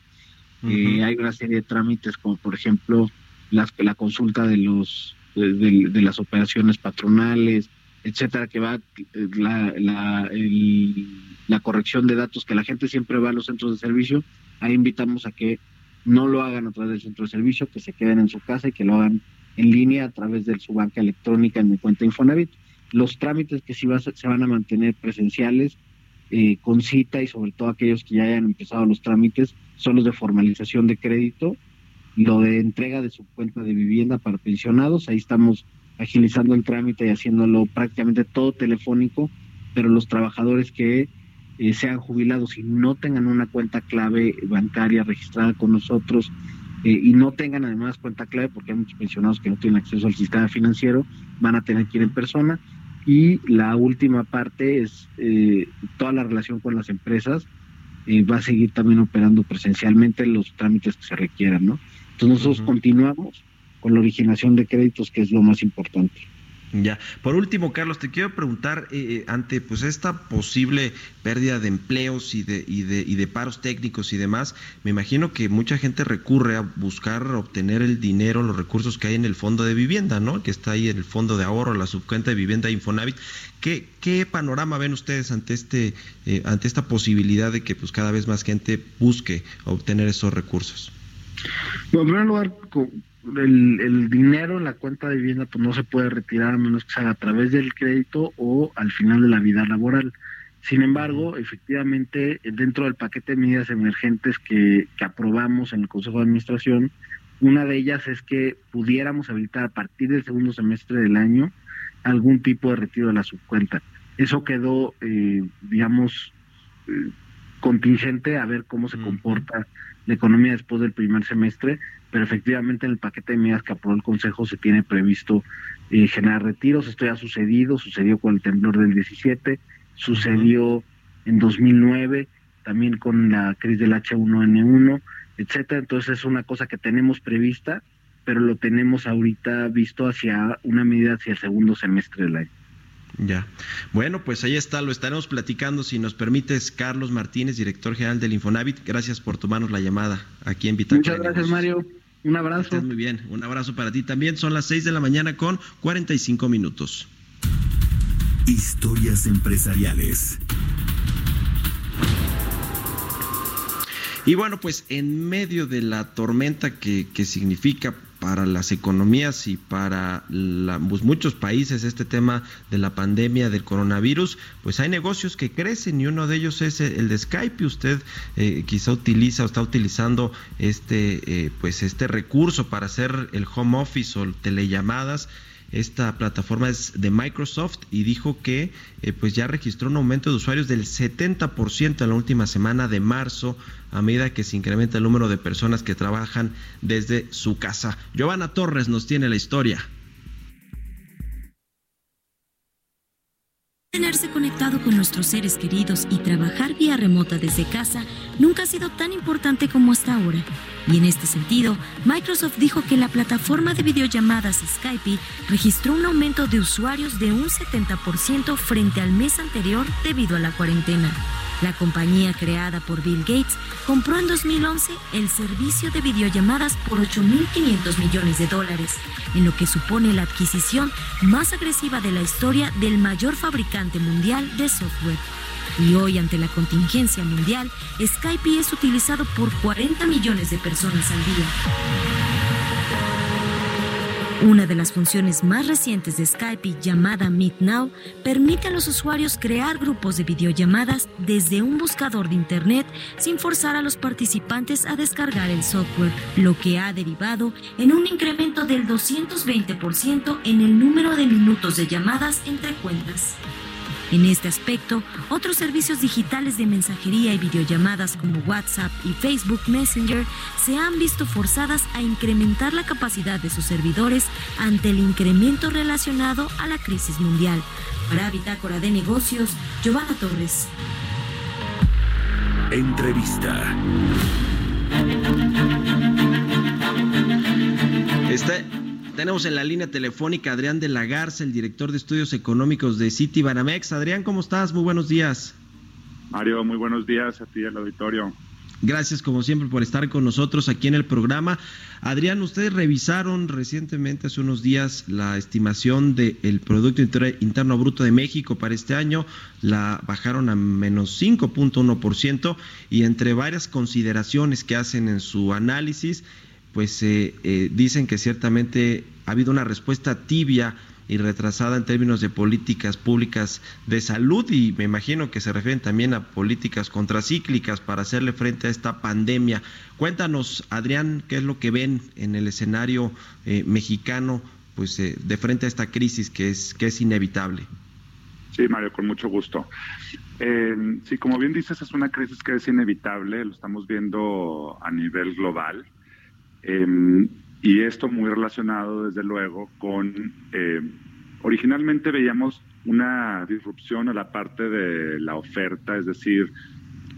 Eh, hay una serie de trámites como por ejemplo las, la consulta de los de, las operaciones patronales, etcétera, que va la, la, la corrección de datos que la gente siempre va a los centros de servicio. Ahí invitamos a que no lo hagan a través del centro de servicio, que se queden en su casa y que lo hagan en línea a través de su banca electrónica en mi cuenta Infonavit. Los trámites que sí se van a mantener presenciales, eh, con cita y sobre todo aquellos que ya hayan empezado los trámites, son los de formalización de crédito, lo de entrega de su cuenta de vivienda para pensionados, ahí estamos agilizando el trámite y haciéndolo prácticamente todo telefónico, pero los trabajadores que eh, sean jubilados y no tengan una cuenta clave bancaria registrada con nosotros eh, y no tengan además cuenta clave, porque hay muchos pensionados que no tienen acceso al sistema financiero, van a tener que ir en persona. Y la última parte es eh, toda la relación con las empresas, va a seguir también operando presencialmente los trámites que se requieran, ¿no? Entonces nosotros continuamos con la originación de créditos, que es lo más importante. Ya. Por último, Carlos, te quiero preguntar eh, eh, ante pues esta posible pérdida de empleos y de, y de y de paros técnicos y demás, me imagino que mucha gente recurre a buscar obtener el dinero, los recursos que hay en el fondo de vivienda, ¿no? Que está ahí en el fondo de ahorro, la subcuenta de vivienda Infonavit. ¿Qué, qué panorama ven ustedes ante este eh, ante esta posibilidad de que pues cada vez más gente busque obtener esos recursos? Bueno, en primer lugar, el, dinero en la cuenta de vivienda pues no se puede retirar a menos que sea a través del crédito o al final de la vida laboral. Sin embargo, efectivamente, dentro del paquete de medidas emergentes que, que aprobamos en el Consejo de Administración, una de ellas es que pudiéramos habilitar a partir del segundo semestre del año algún tipo de retiro de la subcuenta. Eso quedó, eh, digamos, eh, contingente a ver cómo se comporta la economía después del primer semestre, pero efectivamente en el paquete de medidas que aprobó el Consejo se tiene previsto eh, generar retiros. Esto ya ha sucedido, sucedió con el temblor del 17, sucedió en 2009, también con la crisis del H1N1, etcétera. Entonces es una cosa que tenemos prevista, pero lo tenemos ahorita visto hacia una medida hacia el segundo semestre del año. Ya. Bueno, pues ahí está, lo estaremos platicando. Si nos permites, Carlos Martínez, director general del Infonavit, gracias por tomarnos la llamada aquí en Bitácora. Muchas gracias, Mario. Un abrazo. muy bien, un abrazo para ti también. Son las 6 de la mañana con 45 minutos. Historias empresariales. Y bueno, pues en medio de la tormenta que, que significa para las economías y para pues, muchos países este tema de la pandemia del coronavirus, pues hay negocios que crecen y uno de ellos es el de Skype. Usted eh, quizá utiliza o está utilizando este, eh, pues este recurso para hacer el home office o telellamadas esta plataforma es de Microsoft y dijo que eh, pues ya registró un aumento de usuarios del 70% en la última semana de marzo a medida que se incrementa el número de personas que trabajan desde su casa. Giovanna Torres nos tiene la historia. Tenerse conectado con nuestros seres queridos y trabajar vía remota desde casa nunca ha sido tan importante como hasta ahora. Y en este sentido, Microsoft dijo que la plataforma de videollamadas Skype registró un aumento de usuarios de un 70% frente al mes anterior debido a la cuarentena. La compañía creada por Bill Gates compró en 2011 el servicio de videollamadas por 8.500 millones de dólares, en lo que supone la adquisición más agresiva de la historia del mayor fabricante mundial de software. Y hoy, ante la contingencia mundial, Skype es utilizado por 40 millones de personas al día. Una de las funciones más recientes de Skype, llamada Meet Now, permite a los usuarios crear grupos de videollamadas desde un buscador de Internet sin forzar a los participantes a descargar el software, lo que ha derivado en un incremento del 220% en el número de minutos de llamadas entre cuentas. En este aspecto, otros servicios digitales de mensajería y videollamadas como WhatsApp y Facebook Messenger se han visto forzadas a incrementar la capacidad de sus servidores ante el incremento relacionado a la crisis mundial. Para Bitácora de Negocios, Giovanna Torres. Entrevista. Este tenemos en la línea telefónica Adrián de la Garza, el director de estudios económicos de City Banamex. Adrián, ¿cómo estás? Muy buenos días. Mario, muy buenos días a ti, el auditorio. Gracias como siempre por estar con nosotros aquí en el programa. Adrián, ustedes revisaron recientemente, hace unos días, la estimación del Producto Interno Bruto de México para este año. La bajaron a menos 5.1% y entre varias consideraciones que hacen en su análisis, pues eh, eh, dicen que ciertamente ha habido una respuesta tibia y retrasada en términos de políticas públicas de salud y me imagino que se refieren también a políticas contracíclicas para hacerle frente a esta pandemia. Cuéntanos, Adrián, qué es lo que ven en el escenario eh, mexicano pues eh, de frente a esta crisis que es que es inevitable. Sí, Mario, con mucho gusto. Eh, sí, como bien dices, es una crisis que es inevitable, lo estamos viendo a nivel global. Eh, y esto muy relacionado, desde luego, con... Eh, originalmente veíamos una disrupción a la parte de la oferta, es decir,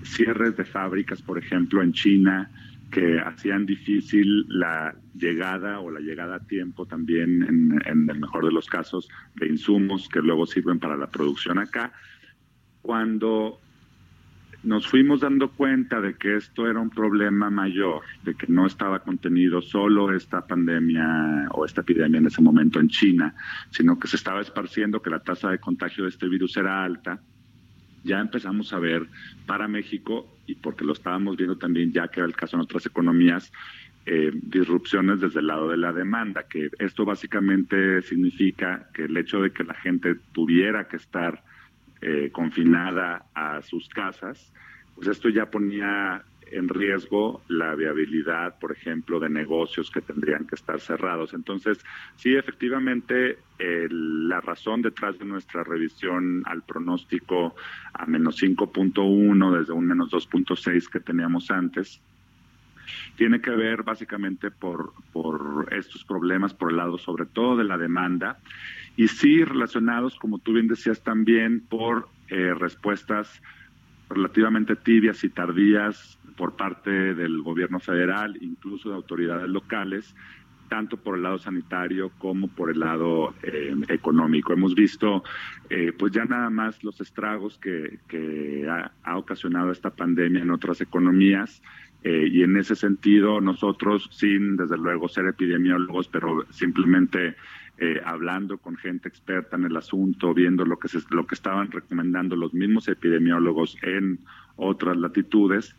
cierres de fábricas, por ejemplo, en China, que hacían difícil la llegada o la llegada a tiempo también, en, en, el mejor de los casos, de insumos que luego sirven para la producción acá. Cuando nos fuimos dando cuenta de que esto era un problema mayor, de que no estaba contenido solo esta pandemia o esta epidemia en ese momento en China, sino que se estaba esparciendo, que la tasa de contagio de este virus era alta, ya empezamos a ver para México, y porque lo estábamos viendo también ya que era el caso en otras economías, eh, disrupciones desde el lado de la demanda, que esto básicamente significa que el hecho de que la gente tuviera que estar eh, confinada a sus casas, pues esto ya ponía en riesgo la viabilidad, por ejemplo, de negocios que tendrían que estar cerrados. Entonces, sí, efectivamente, la razón detrás de nuestra revisión al pronóstico a menos 5.1 desde un menos 2.6 que teníamos antes, tiene que ver básicamente por, por estos problemas, por el lado sobre todo de la demanda. Y sí relacionados, como tú bien decías también, por eh, respuestas relativamente tibias y tardías por parte del gobierno federal, incluso de autoridades locales, tanto por el lado sanitario como por el lado eh, económico. Hemos visto, eh, pues ya nada más los estragos que, que ha, ocasionado esta pandemia en otras economías. Eh, y en ese sentido, nosotros, sin desde luego ser epidemiólogos, pero simplemente eh, hablando con gente experta en el asunto, viendo lo que, se, lo que estaban recomendando los mismos epidemiólogos en otras latitudes,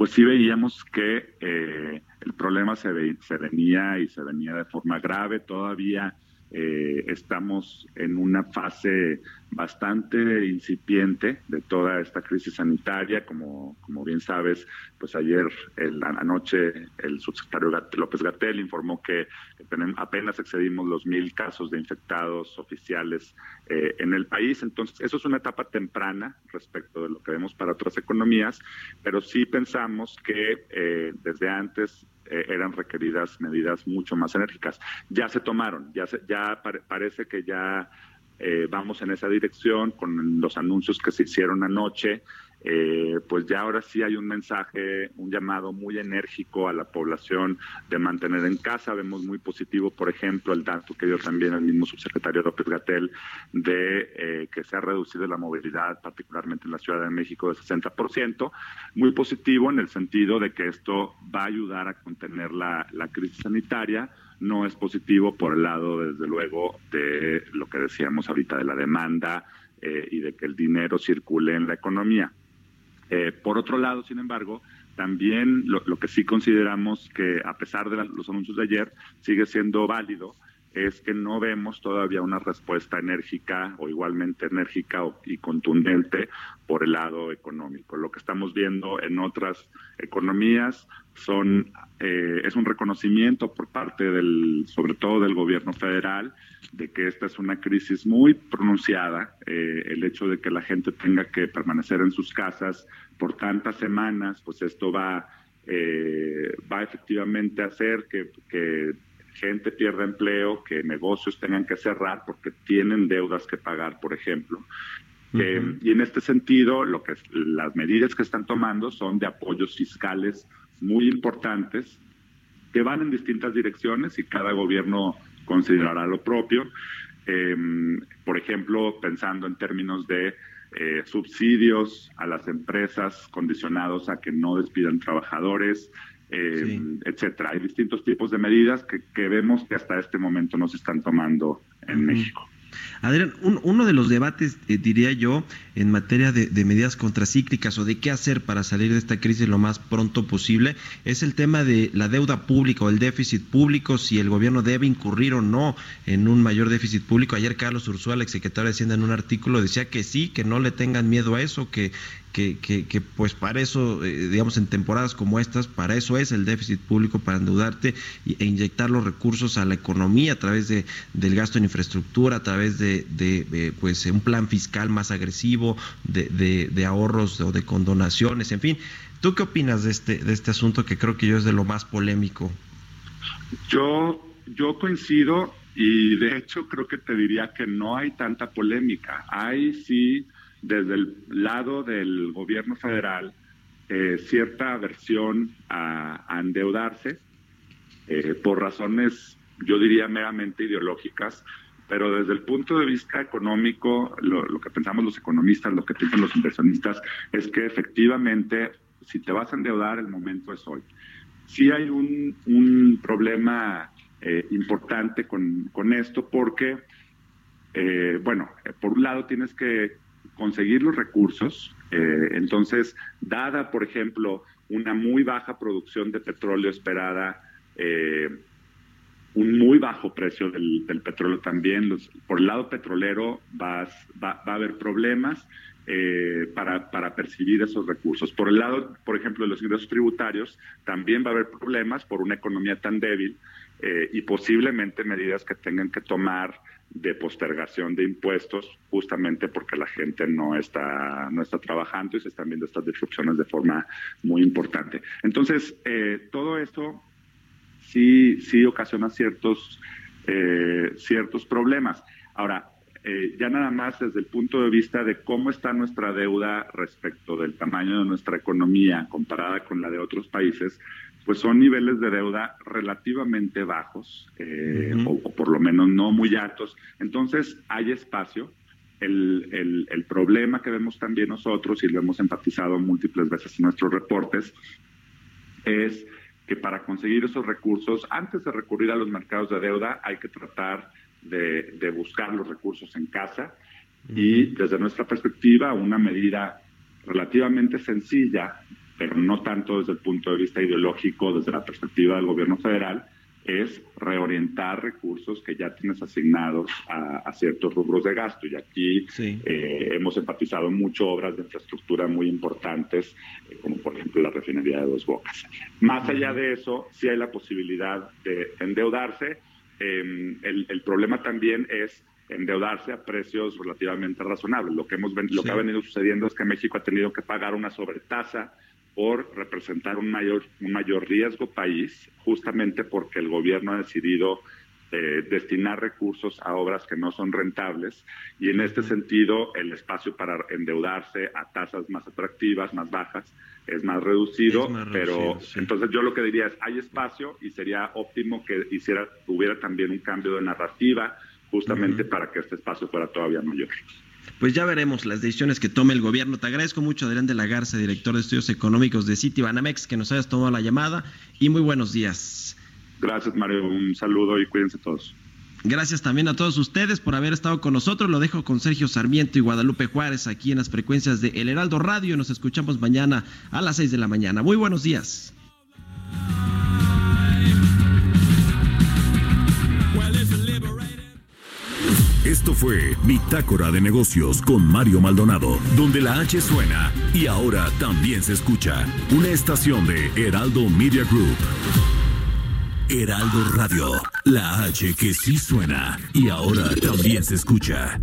pues sí veíamos que eh, el problema se, ve, se venía y se venía de forma grave. Todavía eh, estamos en una fase bastante incipiente de toda esta crisis sanitaria. Como, como bien sabes, pues ayer en la noche el subsecretario López Gatel informó que, apenas excedimos los mil casos de infectados oficiales eh, en el país. Entonces, eso es una etapa temprana respecto de lo que vemos para otras economías, pero sí pensamos que eh, desde antes eh, eran requeridas medidas mucho más enérgicas. Ya se tomaron, ya, se, ya pare, parece que ya eh, vamos en esa dirección con los anuncios que se hicieron anoche. Eh, pues ya ahora sí hay un mensaje, un llamado muy enérgico a la población de mantener en casa. Vemos muy positivo, por ejemplo, el dato que dio también el mismo subsecretario López Gatel de eh, que se ha reducido la movilidad, particularmente en la Ciudad de México, de 60%. Muy positivo en el sentido de que esto va a ayudar a contener la, la crisis sanitaria no es positivo por el lado, desde luego, de lo que decíamos ahorita de la demanda eh, y de que el dinero circule en la economía. Eh, por otro lado, sin embargo, también lo, lo, que sí consideramos que, a pesar de los anuncios de ayer, sigue siendo válido es que no vemos todavía una respuesta enérgica o igualmente enérgica y contundente por el lado económico. Lo que estamos viendo en otras economías son eh, es un reconocimiento por parte del, sobre todo del gobierno federal, de que esta es una crisis muy pronunciada. Eh, el hecho de que la gente tenga que permanecer en sus casas por tantas semanas, pues esto va eh, va efectivamente a hacer que gente pierda empleo, que negocios tengan que cerrar porque tienen deudas que pagar, por ejemplo. Uh -huh. eh, y en este sentido, lo que las medidas que están tomando son de apoyos fiscales muy importantes que van en distintas direcciones y cada gobierno considerará lo propio. Eh, por ejemplo, pensando en términos de eh, subsidios a las empresas condicionados a que no despidan trabajadores, eh, etcétera. Hay distintos tipos de medidas que, que, vemos que hasta este momento no se están tomando en México. Adrián, uno de los debates, eh, diría yo, en materia de, medidas contracíclicas o de qué hacer para salir de esta crisis lo más pronto posible, es el tema de la deuda pública o el déficit público, si el gobierno debe incurrir o no en un mayor déficit público. Ayer Carlos Ursula, ex secretario de Hacienda, en un artículo decía que sí, que no le tengan miedo a eso, que que, que, pues para eso, eh, digamos, en temporadas como estas, para eso es el déficit público, para endeudarte e inyectar los recursos a la economía a través de, del gasto en infraestructura, a través de, de, pues un plan fiscal más agresivo, de, de, ahorros o de condonaciones, en fin. ¿Tú qué opinas de este, de este asunto que creo que yo es de lo más polémico? Yo, yo coincido y de hecho creo que te diría que no hay tanta polémica. Hay sí desde el lado del gobierno federal eh, cierta aversión a, endeudarse eh, por razones, yo diría, meramente ideológicas, pero desde el punto de vista económico, lo, que pensamos los economistas, lo que piensan los inversionistas, es que efectivamente, si te vas a endeudar, el momento es hoy. Sí hay un, problema eh, importante con, con, esto porque, bueno, por un lado tienes que conseguir los recursos. Eh, entonces, dada, por ejemplo, una muy baja producción de petróleo esperada, eh, un muy bajo precio del, petróleo también, por el lado petrolero va, va, a haber problemas eh, para, para, percibir esos recursos. Por el lado, por ejemplo, de los ingresos tributarios, también va a haber problemas por una economía tan débil y posiblemente medidas que tengan que tomar de postergación de impuestos justamente porque la gente no está no está trabajando y se están viendo estas disrupciones de forma muy importante. Entonces, eh, todo esto sí, sí ocasiona ciertos, eh, ciertos problemas. Ahora, eh, ya nada más desde el punto de vista de cómo está nuestra deuda respecto del tamaño de nuestra economía comparada con la de otros países, pues son niveles de deuda relativamente bajos, eh, o, por lo menos no muy altos. Entonces hay espacio. El, el, problema que vemos también nosotros, y lo hemos enfatizado múltiples veces en nuestros reportes, es que para conseguir esos recursos, antes de recurrir a los mercados de deuda, hay que tratar de, de buscar los recursos en casa. Y desde nuestra perspectiva, una medida relativamente sencilla pero no tanto desde el punto de vista ideológico, desde la perspectiva del gobierno federal, es reorientar recursos que ya tienes asignados a, ciertos rubros de gasto. Y aquí eh, hemos enfatizado mucho obras de infraestructura muy importantes, eh, como por ejemplo la refinería de Dos Bocas. Más allá de eso, sí hay la posibilidad de endeudarse. Em, el, el, problema también es endeudarse a precios relativamente razonables. Lo que, hemos, lo que ha venido sucediendo es que México ha tenido que pagar una sobretasa por representar un mayor, un mayor riesgo país, justamente porque el gobierno ha decidido eh, destinar recursos a obras que no son rentables. Y en este sentido el espacio para endeudarse a tasas más atractivas, más bajas, es más reducido, pero entonces yo lo que diría es hay espacio y sería óptimo que hiciera hubiera también un cambio de narrativa justamente para que este espacio fuera todavía mayor pues ya veremos las decisiones que tome el gobierno. Te agradezco mucho, Adrián de la Garza, director de estudios económicos de City Banamex, que nos hayas tomado la llamada y muy buenos días. Gracias, Mario. Un saludo y cuídense todos. Gracias también a todos ustedes por haber estado con nosotros. Lo dejo con Sergio Sarmiento y Guadalupe Juárez aquí en las frecuencias de El Heraldo Radio. Nos escuchamos mañana a las 6 de la mañana. Muy buenos días. Esto fue Bitácora de Negocios con Mario Maldonado, donde la H suena y ahora también se escucha. Una estación de Heraldo Media Group. Heraldo Radio, la H que sí suena y ahora también se escucha.